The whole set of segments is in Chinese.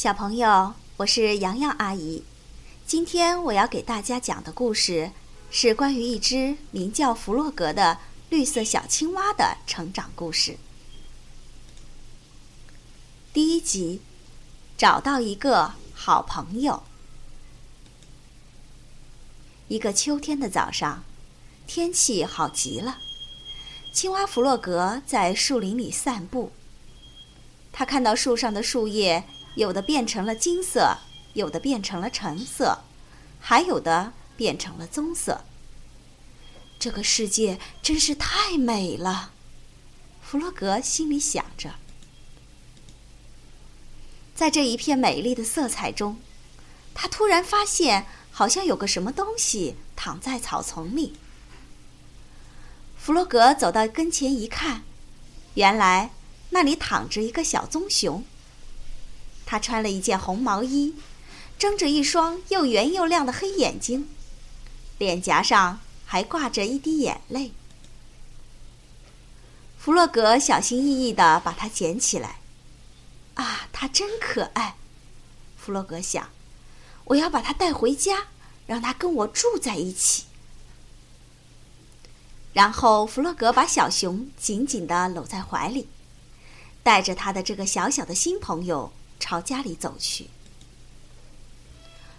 小朋友，我是洋洋阿姨。今天我要给大家讲的故事是关于一只名叫弗洛格的绿色小青蛙的成长故事。第一集，找到一个好朋友。一个秋天的早上，天气好极了。青蛙弗洛格在树林里散步。他看到树上的树叶，有的变成了金色，有的变成了橙色，还有的变成了棕色。这个世界真是太美了，弗洛格心里想着。在这一片美丽的色彩中，他突然发现，好像有个什么东西躺在草丛里。弗洛格走到跟前一看，原来那里躺着一个小棕熊。他穿了一件红毛衣，睁着一双又圆又亮的黑眼睛，脸颊上还挂着一滴眼泪。弗洛格小心翼翼地把它捡起来。啊，它真可爱，弗洛格想，我要把它带回家，让它跟我住在一起。然后，弗洛格把小熊紧紧地搂在怀里，带着他的这个小小的新朋友朝家里走去。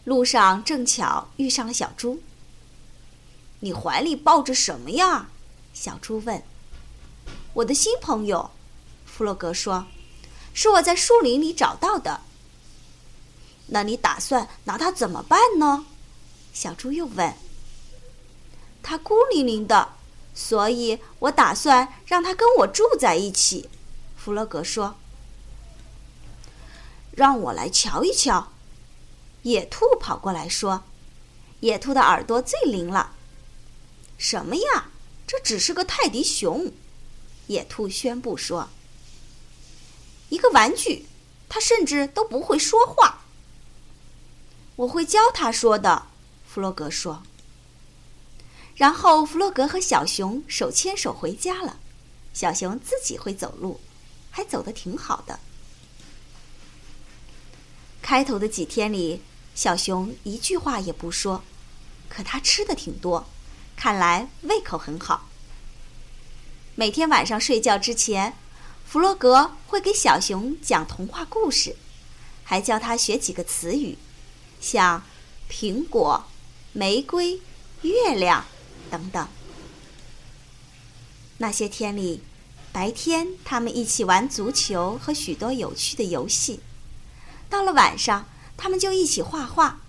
路上正巧遇上了小猪。“你怀里抱着什么呀？”小猪问。“我的新朋友。”弗洛格说。是我在树林里找到的。那你打算拿它怎么办呢？小猪又问。它孤零零的，所以我打算让它跟我住在一起。弗洛格说。让我来瞧一瞧。野兔跑过来说。野兔的耳朵最灵了。什么呀？这只是个泰迪熊。野兔宣布说。一个玩具，它甚至都不会说话。我会教它说的，弗洛格说。然后弗洛格和小熊手牵手回家了。小熊自己会走路，还走得挺好的。开头的几天里，小熊一句话也不说，可它吃的挺多，看来胃口很好。每天晚上睡觉之前。弗洛格会给小熊讲童话故事，还教他学几个词语，像苹果、玫瑰、月亮等等。那些天里，白天他们一起玩足球和许多有趣的游戏；到了晚上，他们就一起画画，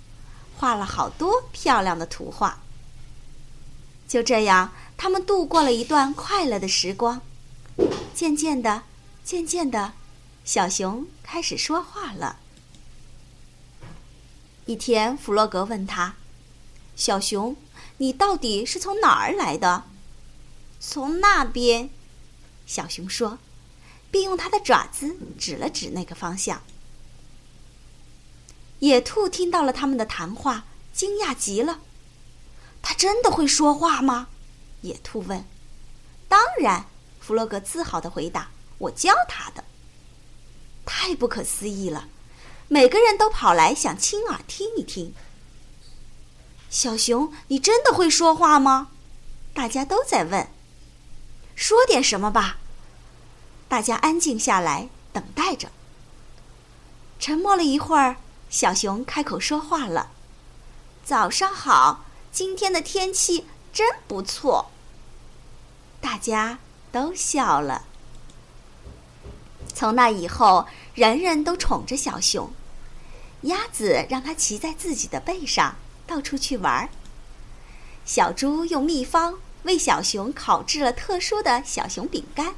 画了好多漂亮的图画。就这样，他们度过了一段快乐的时光。渐渐的。渐渐的，小熊开始说话了。一天，弗洛格问他：“小熊，你到底是从哪儿来的？”“从那边。”小熊说，并用它的爪子指了指那个方向。野兔听到了他们的谈话，惊讶极了。“他真的会说话吗？”野兔问。“当然。”弗洛格自豪的回答。我教他的，太不可思议了！每个人都跑来想亲耳听一听。小熊，你真的会说话吗？大家都在问。说点什么吧。大家安静下来，等待着。沉默了一会儿，小熊开口说话了：“早上好，今天的天气真不错。”大家都笑了。从那以后，人人都宠着小熊。鸭子让它骑在自己的背上，到处去玩儿。小猪用秘方为小熊烤制了特殊的小熊饼干。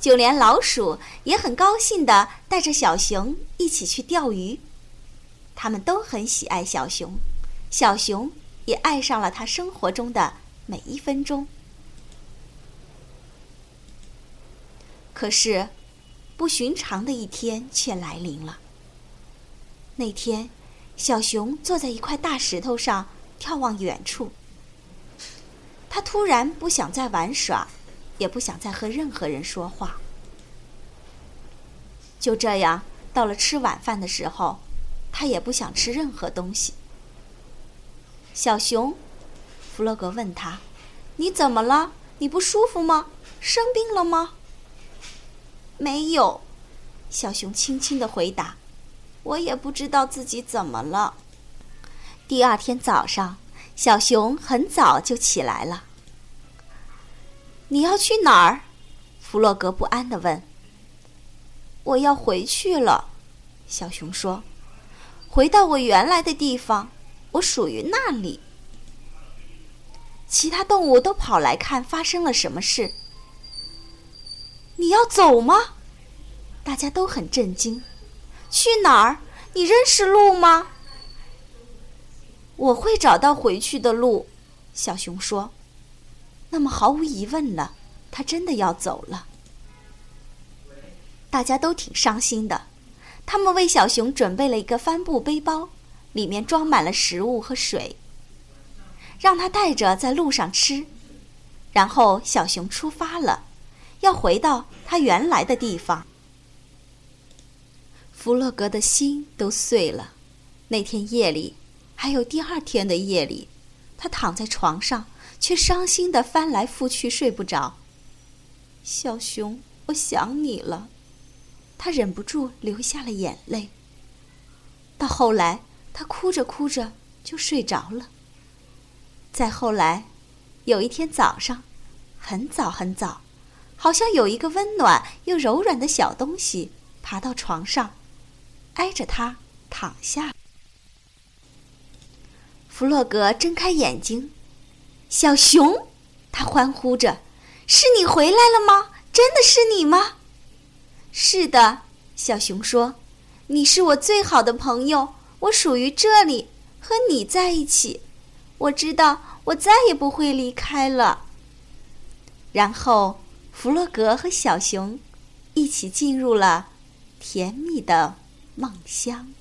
就连老鼠也很高兴地带着小熊一起去钓鱼。他们都很喜爱小熊，小熊也爱上了它生活中的每一分钟。可是，不寻常的一天却来临了。那天，小熊坐在一块大石头上，眺望远处。他突然不想再玩耍，也不想再和任何人说话。就这样，到了吃晚饭的时候，他也不想吃任何东西。小熊，弗洛格问他：“你怎么了？你不舒服吗？生病了吗？”“没有。”小熊轻轻的回答。“我也不知道自己怎么了。”第二天早上，小熊很早就起来了。“你要去哪儿？”弗洛格不安地问。“我要回去了。”小熊说，“回到我原来的地方。”我属于那里。其他动物都跑来看发生了什么事。你要走吗？大家都很震惊。去哪儿？你认识路吗？我会找到回去的路。小熊说。那么毫无疑问了，他真的要走了。大家都挺伤心的。他们为小熊准备了一个帆布背包。里面装满了食物和水，让他带着在路上吃。然后小熊出发了，要回到他原来的地方。弗洛格的心都碎了。那天夜里，还有第二天的夜里，他躺在床上，却伤心的翻来覆去睡不着。小熊，我想你了。他忍不住流下了眼泪。到后来。他哭着哭着就睡着了。再后来，有一天早上，很早很早，好像有一个温暖又柔软的小东西爬到床上，挨着他躺下。弗洛格睁开眼睛，小熊，他欢呼着：“是你回来了吗？真的是你吗？”“是的。”小熊说，“你是我最好的朋友。”我属于这里，和你在一起。我知道，我再也不会离开了。然后，弗洛格和小熊一起进入了甜蜜的梦乡。